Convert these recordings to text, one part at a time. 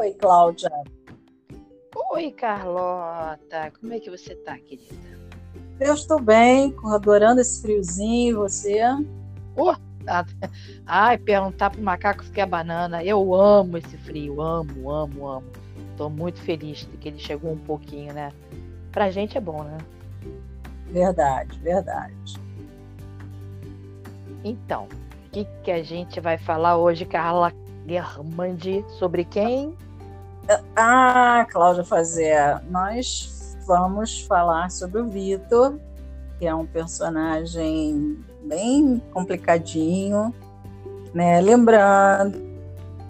Oi, Cláudia. Oi, Carlota. Como é que você tá, querida? Eu estou bem, adorando esse friozinho. Você? Oh, ai, perguntar pro macaco se quer banana. Eu amo esse frio, amo, amo, amo. Estou muito feliz de que ele chegou um pouquinho, né? Pra gente é bom, né? Verdade, verdade. Então, o que, que a gente vai falar hoje, Carla Germandi, sobre quem? Ah, Cláudia Fazer, nós vamos falar sobre o Vitor, que é um personagem bem complicadinho, né? Lembrando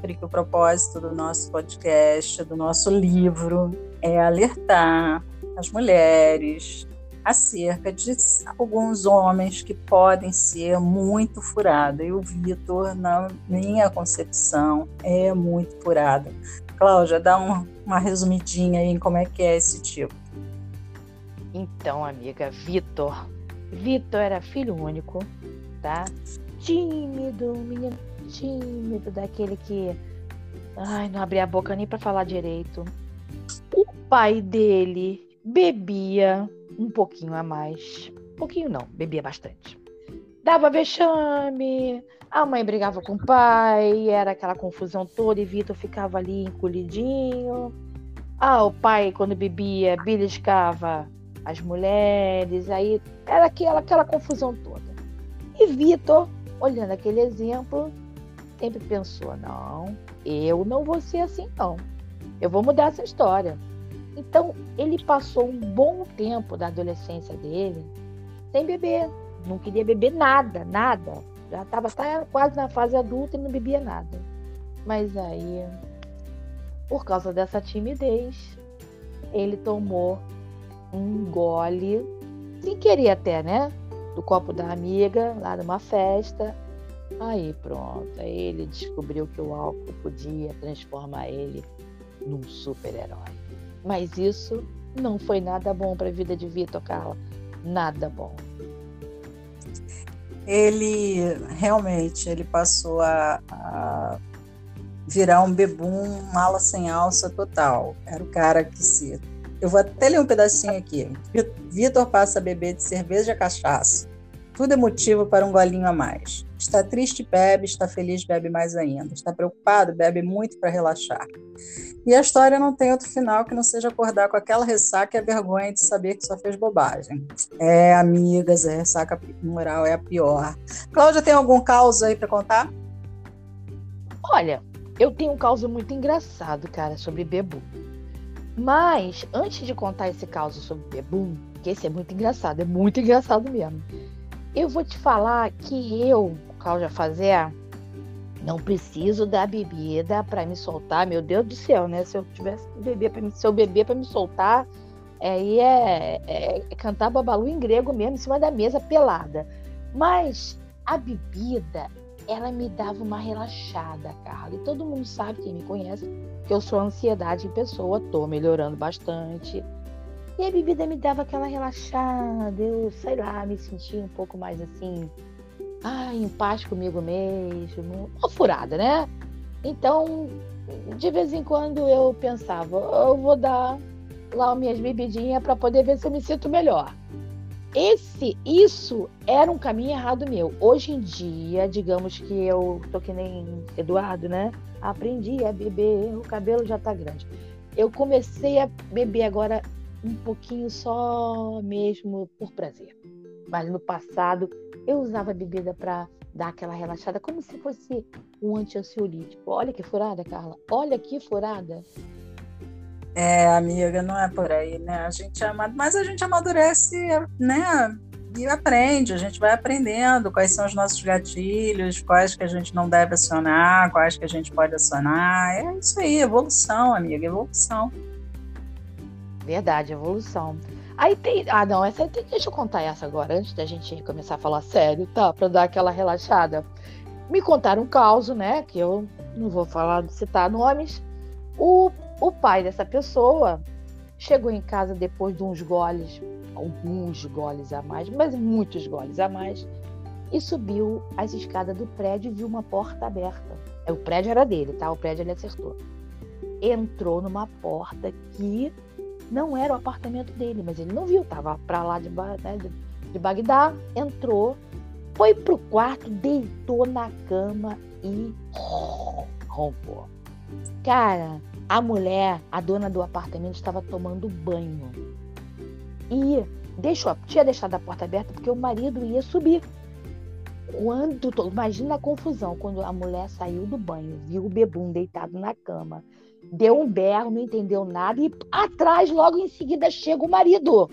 que o propósito do nosso podcast, do nosso livro, é alertar as mulheres acerca de alguns homens que podem ser muito furados. E o Vitor, na minha concepção, é muito furado. Cláudia, dá um, uma resumidinha aí em como é que é esse tipo. Então, amiga, Vitor. Vitor era filho único, tá? Tímido, menino tímido, daquele que ai, não abria a boca nem para falar direito. O pai dele bebia um pouquinho a mais. Pouquinho não, bebia bastante. Dava vexame, a mãe brigava com o pai, era aquela confusão toda e Vitor ficava ali encolhidinho. Ah, o pai, quando bebia, beliscava as mulheres, aí era aquela, aquela confusão toda. E Vitor, olhando aquele exemplo, sempre pensou: não, eu não vou ser assim, não. Eu vou mudar essa história. Então, ele passou um bom tempo da adolescência dele sem beber. Não queria beber nada, nada. Já estava quase na fase adulta e não bebia nada. Mas aí, por causa dessa timidez, ele tomou um gole, sem querer até, né? Do copo da amiga, lá numa festa. Aí pronto, aí ele descobriu que o álcool podia transformar ele num super-herói. Mas isso não foi nada bom para a vida de Vitor, Carla. Nada bom. Ele realmente ele passou a, a virar um bebum, mala sem alça total. Era o cara que se. Eu vou até ler um pedacinho aqui. Vitor passa a beber de cerveja cachaça. Tudo é motivo para um golinho a mais. Está triste, bebe, está feliz, bebe mais ainda. Está preocupado, bebe muito para relaxar. E a história não tem outro final que não seja acordar com aquela ressaca e a vergonha de saber que só fez bobagem. É, amigas, a ressaca moral é a pior. Cláudia, tem algum caos aí para contar? Olha, eu tenho um caos muito engraçado, cara, sobre Bebu. Mas, antes de contar esse caos sobre Bebu, que esse é muito engraçado, é muito engraçado mesmo. Eu vou te falar que eu, Cláudia Fazer, não preciso da bebida para me soltar. Meu Deus do céu, né? Se eu tivesse beber para se eu beber para me soltar, aí é, é, é, cantar babalu em grego mesmo, em cima da mesa pelada. Mas a bebida, ela me dava uma relaxada, Carla. E todo mundo sabe, quem me conhece, que eu sou ansiedade em pessoa, tô melhorando bastante. E a bebida me dava aquela relaxada, eu, sei lá, me sentia um pouco mais assim, ah, em paz comigo mesmo, uma furada, né? Então, de vez em quando eu pensava, eu vou dar lá minhas bebidinhas para poder ver se eu me sinto melhor. Esse, isso era um caminho errado meu. Hoje em dia, digamos que eu tô que nem Eduardo, né? Aprendi a beber, o cabelo já tá grande. Eu comecei a beber agora um pouquinho só mesmo por prazer. Mas no passado eu usava a bebida para dar aquela relaxada, como se fosse um anti-ansiolítico. Olha que furada, Carla. Olha que furada. É, amiga, não é por aí, né? A gente ama... mas a gente amadurece, né? E aprende, a gente vai aprendendo quais são os nossos gatilhos, quais que a gente não deve acionar, quais que a gente pode acionar. É isso aí, evolução, amiga, evolução. Verdade, evolução. Aí tem. Ah, não, essa tem... deixa eu contar essa agora, antes da gente começar a falar sério, tá? Pra dar aquela relaxada. Me contaram um caos, né? Que eu não vou falar, citar nomes. O, o pai dessa pessoa chegou em casa depois de uns goles, alguns goles a mais, mas muitos goles a mais, e subiu as escadas do prédio e viu uma porta aberta. É, o prédio era dele, tá? O prédio ele acertou. entrou numa porta que não era o apartamento dele, mas ele não viu, tava para lá de, né, de, de Bagdá, entrou, foi pro quarto, deitou na cama e rompou. Cara, a mulher, a dona do apartamento, estava tomando banho. E deixou, tinha deixado a porta aberta porque o marido ia subir. Quando, imagina a confusão, quando a mulher saiu do banho, viu o bebum deitado na cama, deu um berro, não entendeu nada, e atrás, logo em seguida, chega o marido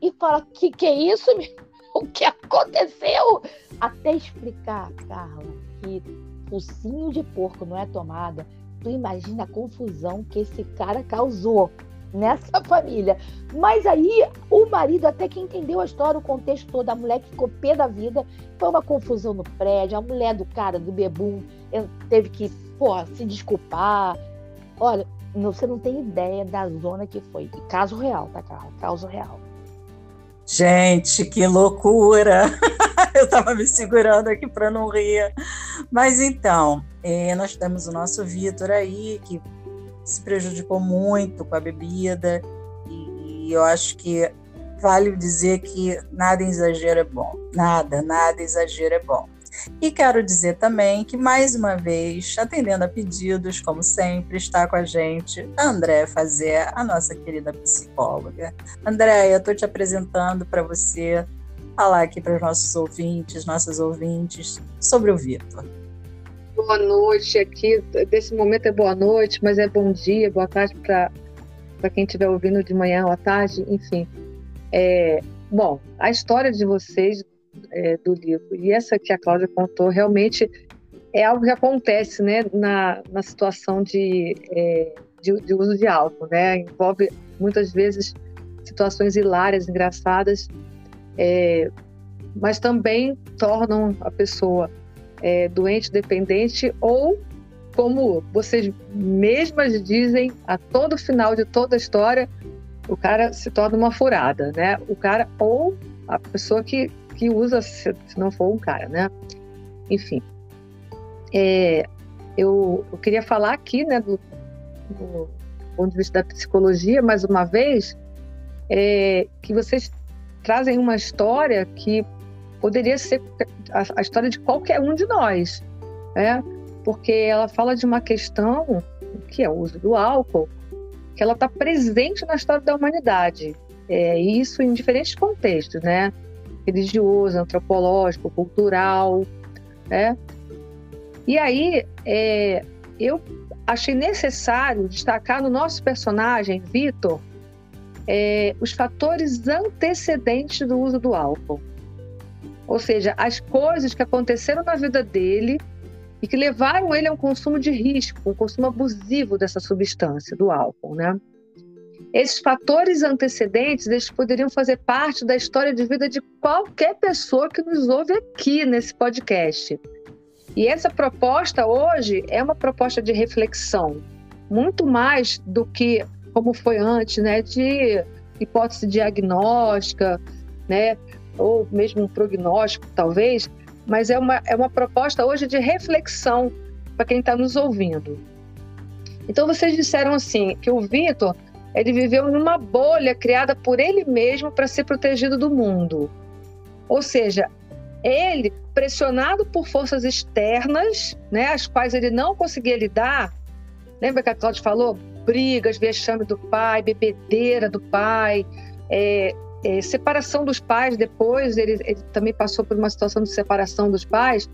e fala: Que que é isso? O que aconteceu? Até explicar, Carla, que focinho de porco não é tomada, tu imagina a confusão que esse cara causou nessa família. Mas aí o marido até que entendeu a história, o contexto todo, a mulher que ficou pé da vida, foi uma confusão no prédio, a mulher do cara, do bebum, teve que pô, se desculpar. Olha, você não tem ideia da zona que foi. caso real, tá, Carla? Caso real. Gente, que loucura! Eu estava me segurando aqui para não rir. Mas então, é, nós temos o nosso Vitor aí, que se prejudicou muito com a bebida, e, e eu acho que vale dizer que nada exagero é bom. Nada, nada exagero é bom. E quero dizer também que, mais uma vez, atendendo a pedidos, como sempre, está com a gente a Andréa Fazer, a nossa querida psicóloga. Andréia, eu estou te apresentando para você falar aqui para os nossos ouvintes, nossas ouvintes, sobre o Vitor. Boa noite aqui. Desse momento é boa noite, mas é bom dia, boa tarde para quem estiver ouvindo de manhã ou à tarde, enfim. É, bom, a história de vocês é, do livro. E essa que a Cláudia contou realmente é algo que acontece né, na, na situação de, é, de, de, uso de álcool. Né? Envolve muitas vezes situações hilárias, engraçadas, é, mas também tornam a pessoa é, doente, dependente ou como vocês mesmas dizem, a todo final de toda a história, o cara se torna uma furada, né? O cara ou a pessoa que que usa se, se não for um cara, né? Enfim, é, eu, eu, queria falar aqui, né, do, do, ponto de vista da psicologia, mais uma vez, é, que vocês trazem uma história que poderia ser a, a, história de qualquer um de nós, né? Porque ela fala de uma questão que é o uso do álcool, que ela está presente na história da humanidade, é, isso em diferentes contextos, né? Religioso, antropológico, cultural, né? E aí, é, eu achei necessário destacar no nosso personagem, Vitor, é, os fatores antecedentes do uso do álcool. Ou seja, as coisas que aconteceram na vida dele e que levaram ele a um consumo de risco, um consumo abusivo dessa substância, do álcool, né? Esses fatores antecedentes, eles poderiam fazer parte da história de vida de qualquer pessoa que nos ouve aqui nesse podcast. E essa proposta hoje é uma proposta de reflexão, muito mais do que como foi antes, né, de hipótese diagnóstica, né, ou mesmo um prognóstico, talvez, mas é uma, é uma proposta hoje de reflexão para quem está nos ouvindo. Então, vocês disseram assim que o Vitor ele viveu numa bolha criada por ele mesmo para ser protegido do mundo. Ou seja, ele, pressionado por forças externas, né, as quais ele não conseguia lidar, lembra que a Cláudia falou? Brigas, vexame do pai, bebedeira do pai, é, é, separação dos pais depois, ele, ele também passou por uma situação de separação dos pais.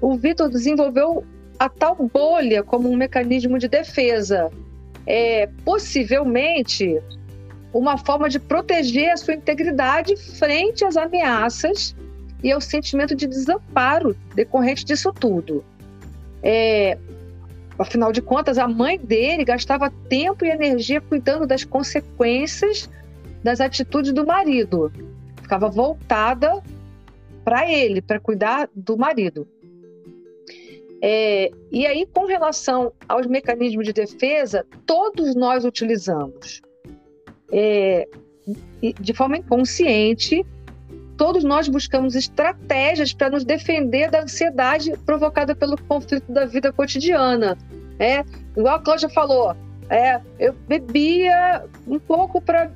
O Vitor desenvolveu a tal bolha como um mecanismo de defesa, é, possivelmente uma forma de proteger a sua integridade frente às ameaças e ao sentimento de desamparo decorrente disso tudo. É, afinal de contas, a mãe dele gastava tempo e energia cuidando das consequências das atitudes do marido. Ficava voltada para ele, para cuidar do marido. É, e aí, com relação aos mecanismos de defesa, todos nós utilizamos. É, de forma inconsciente, todos nós buscamos estratégias para nos defender da ansiedade provocada pelo conflito da vida cotidiana. É, igual a Cláudia falou, é, eu bebia um pouco para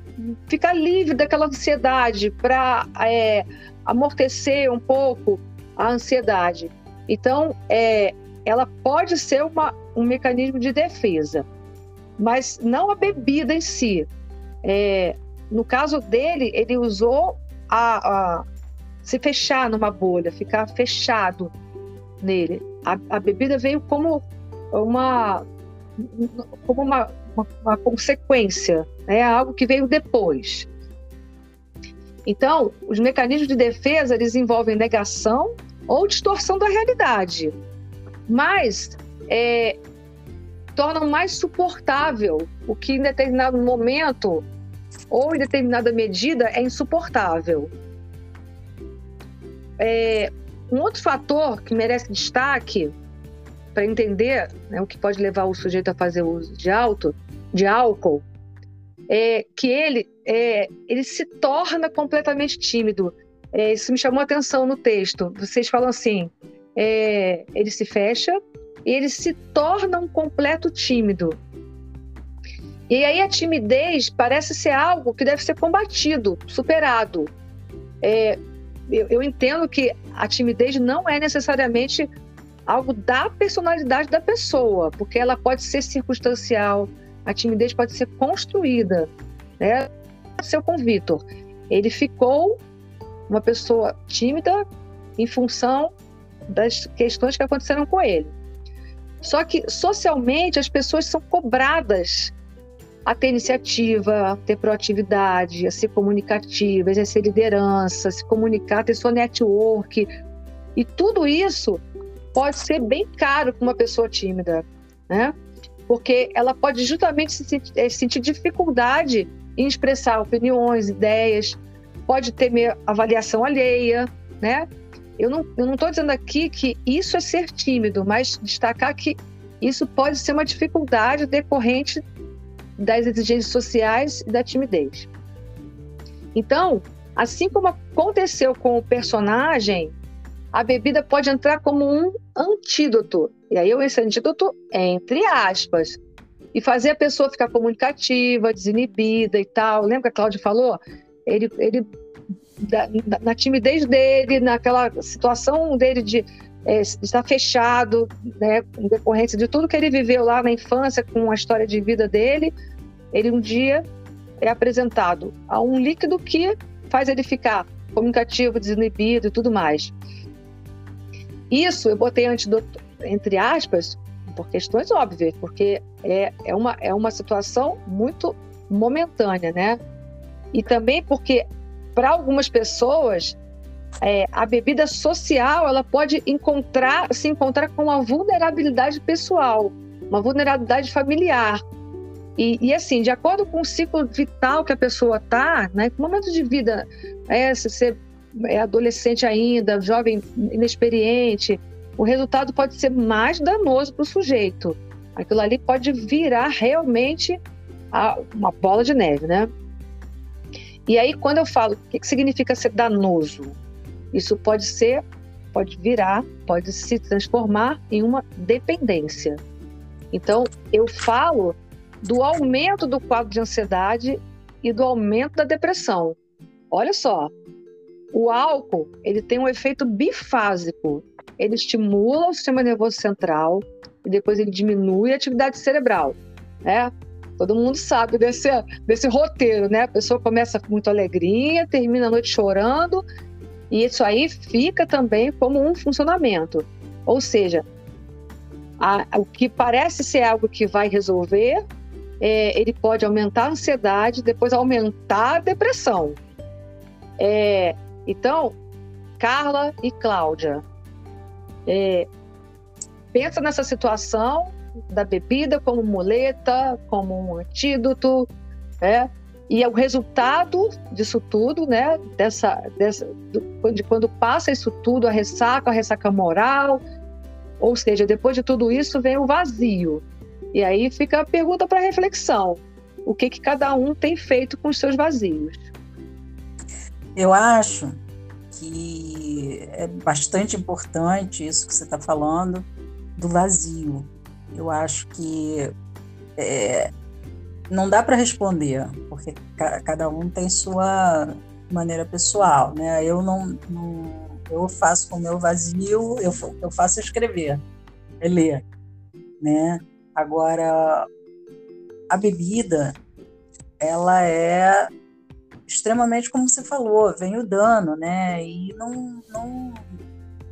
ficar livre daquela ansiedade, para é, amortecer um pouco a ansiedade. Então, é, ela pode ser uma, um mecanismo de defesa, mas não a bebida em si. É, no caso dele, ele usou a, a, se fechar numa bolha, ficar fechado nele. A, a bebida veio como uma como uma, uma, uma consequência, é algo que veio depois. Então, os mecanismos de defesa eles envolvem negação ou distorção da realidade, mas é, tornam mais suportável o que em determinado momento ou em determinada medida é insuportável. É, um outro fator que merece destaque para entender né, o que pode levar o sujeito a fazer uso de, alto, de álcool é que ele, é, ele se torna completamente tímido. É, isso me chamou a atenção no texto. Vocês falam assim: é, ele se fecha e ele se torna um completo tímido. E aí a timidez parece ser algo que deve ser combatido, superado. É, eu, eu entendo que a timidez não é necessariamente algo da personalidade da pessoa, porque ela pode ser circunstancial, a timidez pode ser construída. Né? Seu com Vitor, ele ficou uma pessoa tímida em função das questões que aconteceram com ele. Só que socialmente as pessoas são cobradas a ter iniciativa, a ter proatividade, a ser comunicativa, exercer liderança, se comunicar, ter sua network. E tudo isso pode ser bem caro para uma pessoa tímida, né? Porque ela pode justamente se sentir, eh, sentir dificuldade em expressar opiniões, ideias, pode ter avaliação alheia, né? Eu não estou não dizendo aqui que isso é ser tímido, mas destacar que isso pode ser uma dificuldade decorrente das exigências sociais e da timidez. Então, assim como aconteceu com o personagem, a bebida pode entrar como um antídoto. E aí, esse antídoto é entre aspas. E fazer a pessoa ficar comunicativa, desinibida e tal. Lembra que a Cláudia falou? Ele, ele da, na timidez dele, naquela situação dele de é, está fechado, né, em decorrência de tudo que ele viveu lá na infância com a história de vida dele, ele um dia é apresentado a um líquido que faz ele ficar comunicativo, desinibido e tudo mais. Isso eu botei antídoto, entre aspas, por questões óbvias, porque é, é, uma, é uma situação muito momentânea, né? E também porque, para algumas pessoas, é, a bebida social ela pode encontrar se encontrar com uma vulnerabilidade pessoal, uma vulnerabilidade familiar. E, e assim, de acordo com o ciclo vital que a pessoa está, né, que momento de vida é, se você é adolescente ainda, jovem inexperiente, o resultado pode ser mais danoso para o sujeito. Aquilo ali pode virar realmente a, uma bola de neve, né? E aí, quando eu falo, o que, significa ser danoso? Isso pode ser, pode virar, pode se transformar em uma dependência. Então, eu falo do aumento do quadro de ansiedade e do aumento da depressão. Olha só, o álcool ele tem um efeito bifásico. Ele estimula o sistema nervoso central e depois ele diminui a atividade cerebral. Né? Todo mundo sabe desse, desse roteiro, né? A pessoa começa muito alegrinha, termina a noite chorando e isso aí fica também como um funcionamento. Ou seja, a, o que parece ser algo que vai resolver, é, ele pode aumentar a ansiedade, depois aumentar a depressão. É, então, Carla e Cláudia, é, pensa nessa situação da bebida como muleta, como um antídoto, né? E é o resultado disso tudo, né? Dessa, dessa, de quando passa isso tudo, a ressaca, a ressaca moral, ou seja, depois de tudo isso vem o vazio. E aí fica a pergunta para reflexão: o que que cada um tem feito com os seus vazios? Eu acho que é bastante importante isso que você está falando do vazio. Eu acho que é, não dá para responder, porque ca cada um tem sua maneira pessoal, né? Eu não, não eu faço com o meu vazio, eu, eu faço escrever, é ler, né? Agora, a bebida, ela é extremamente, como você falou, vem o dano, né? E não, não,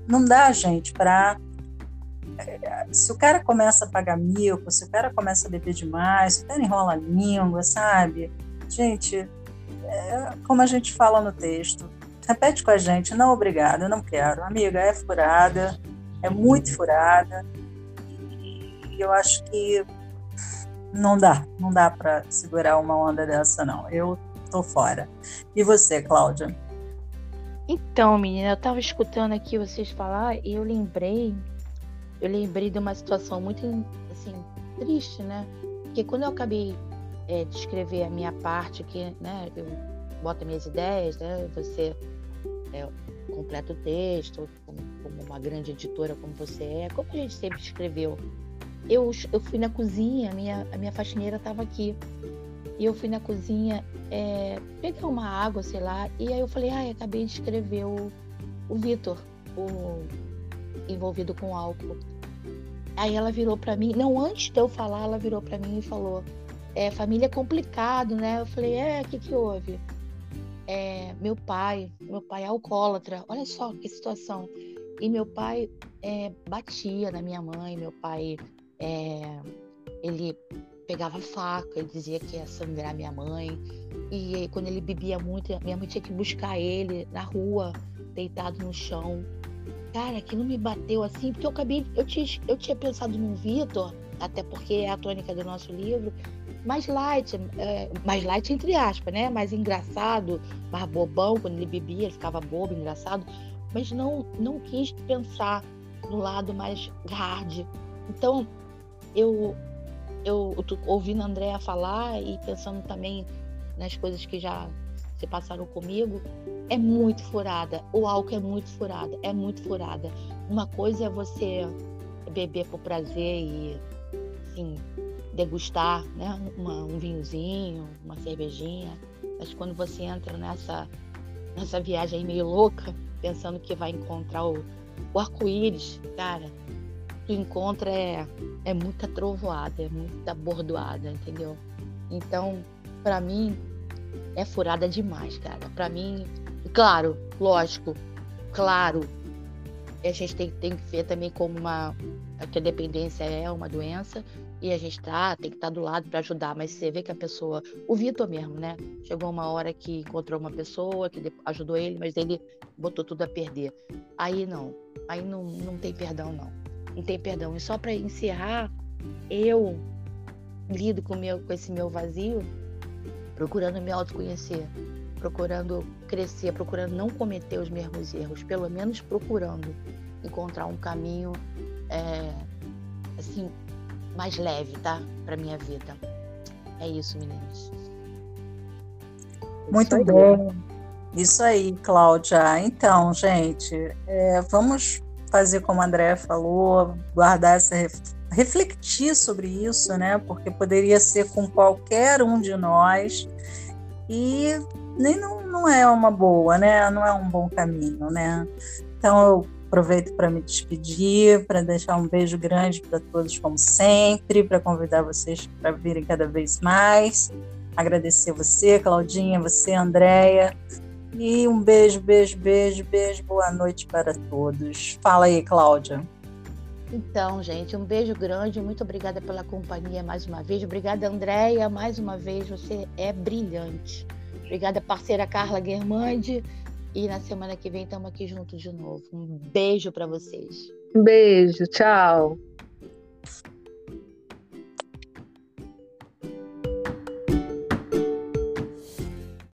não dá, gente, para se o cara começa a pagar mico, se o cara começa a beber demais, se o cara enrola a língua, sabe? Gente, é, como a gente fala no texto, repete com a gente, não obrigada, não quero. Amiga, é furada, é muito furada. E eu acho que não dá, não dá para segurar uma onda dessa, não. Eu tô fora. E você, Cláudia? Então, menina, eu tava escutando aqui vocês falar e eu lembrei eu lembrei de uma situação muito assim triste, né? Porque quando eu acabei é, de escrever a minha parte, que né, eu boto minhas ideias, né? Você é, completa o texto, como, como, uma grande editora como você é, como a gente sempre escreveu. Eu, eu fui na cozinha, a minha, a minha faxineira estava aqui. E eu fui na cozinha é, uma água, sei lá, e aí eu falei, ah, acabei de escrever o, o Vitor, o envolvido com álcool. Aí ela virou para mim, não antes de eu falar, ela virou para mim e falou: "É, família é complicado, né?" Eu falei: "É, o que que houve?" É, meu pai, meu pai é alcoólatra. Olha só que situação. E meu pai é, batia na minha mãe, meu pai é, ele pegava faca, ele dizia que ia sangrar minha mãe. E quando ele bebia muito, minha mãe tinha que buscar ele na rua, deitado no chão. Cara, aquilo me bateu assim, porque eu acabei. Eu tinha, eu tinha pensado no Vitor, até porque é a tônica do nosso livro, mais light, é, mais light entre aspas, né? Mais engraçado, mais bobão, quando ele bebia, ele ficava bobo, engraçado, mas não, não quis pensar no lado mais hard. Então, eu, eu, eu ouvindo a Andrea falar e pensando também nas coisas que já se passaram comigo, é muito furada. O álcool é muito furada, é muito furada. Uma coisa é você beber por prazer e, assim, degustar, né? Uma, um vinhozinho, uma cervejinha. Mas quando você entra nessa, nessa viagem meio louca, pensando que vai encontrar o, o arco-íris, cara, tu encontra é, é muita trovoada, é muita bordoada, entendeu? Então, para mim, é furada demais, cara. Para mim, claro, lógico, claro, a gente tem, tem que ver também como uma que a dependência é uma doença e a gente tá, tem que estar tá do lado para ajudar, mas você vê que a pessoa, o Vitor mesmo, né? Chegou uma hora que encontrou uma pessoa que ajudou ele, mas ele botou tudo a perder. Aí não, aí não, não tem perdão não. Não tem perdão. E só para encerrar, eu lido com, meu, com esse meu vazio procurando me autoconhecer, procurando crescer, procurando não cometer os mesmos erros, pelo menos procurando encontrar um caminho é, assim mais leve, tá, para minha vida. É isso, meninas. Muito isso bom. Isso aí, Cláudia. Então, gente, é, vamos fazer como a André falou, guardar essa refletir sobre isso, né? Porque poderia ser com qualquer um de nós e nem não, não é uma boa, né? Não é um bom caminho, né? Então eu aproveito para me despedir, para deixar um beijo grande para todos como sempre, para convidar vocês para virem cada vez mais. Agradecer você, Claudinha, você, Andréia. E um beijo, beijo, beijo, beijo. Boa noite para todos. Fala aí, Cláudia. Então, gente, um beijo grande, muito obrigada pela companhia mais uma vez. Obrigada, Andréia, mais uma vez, você é brilhante. Obrigada, parceira Carla Guermandi. E na semana que vem estamos aqui juntos de novo. Um beijo para vocês. Um beijo, tchau.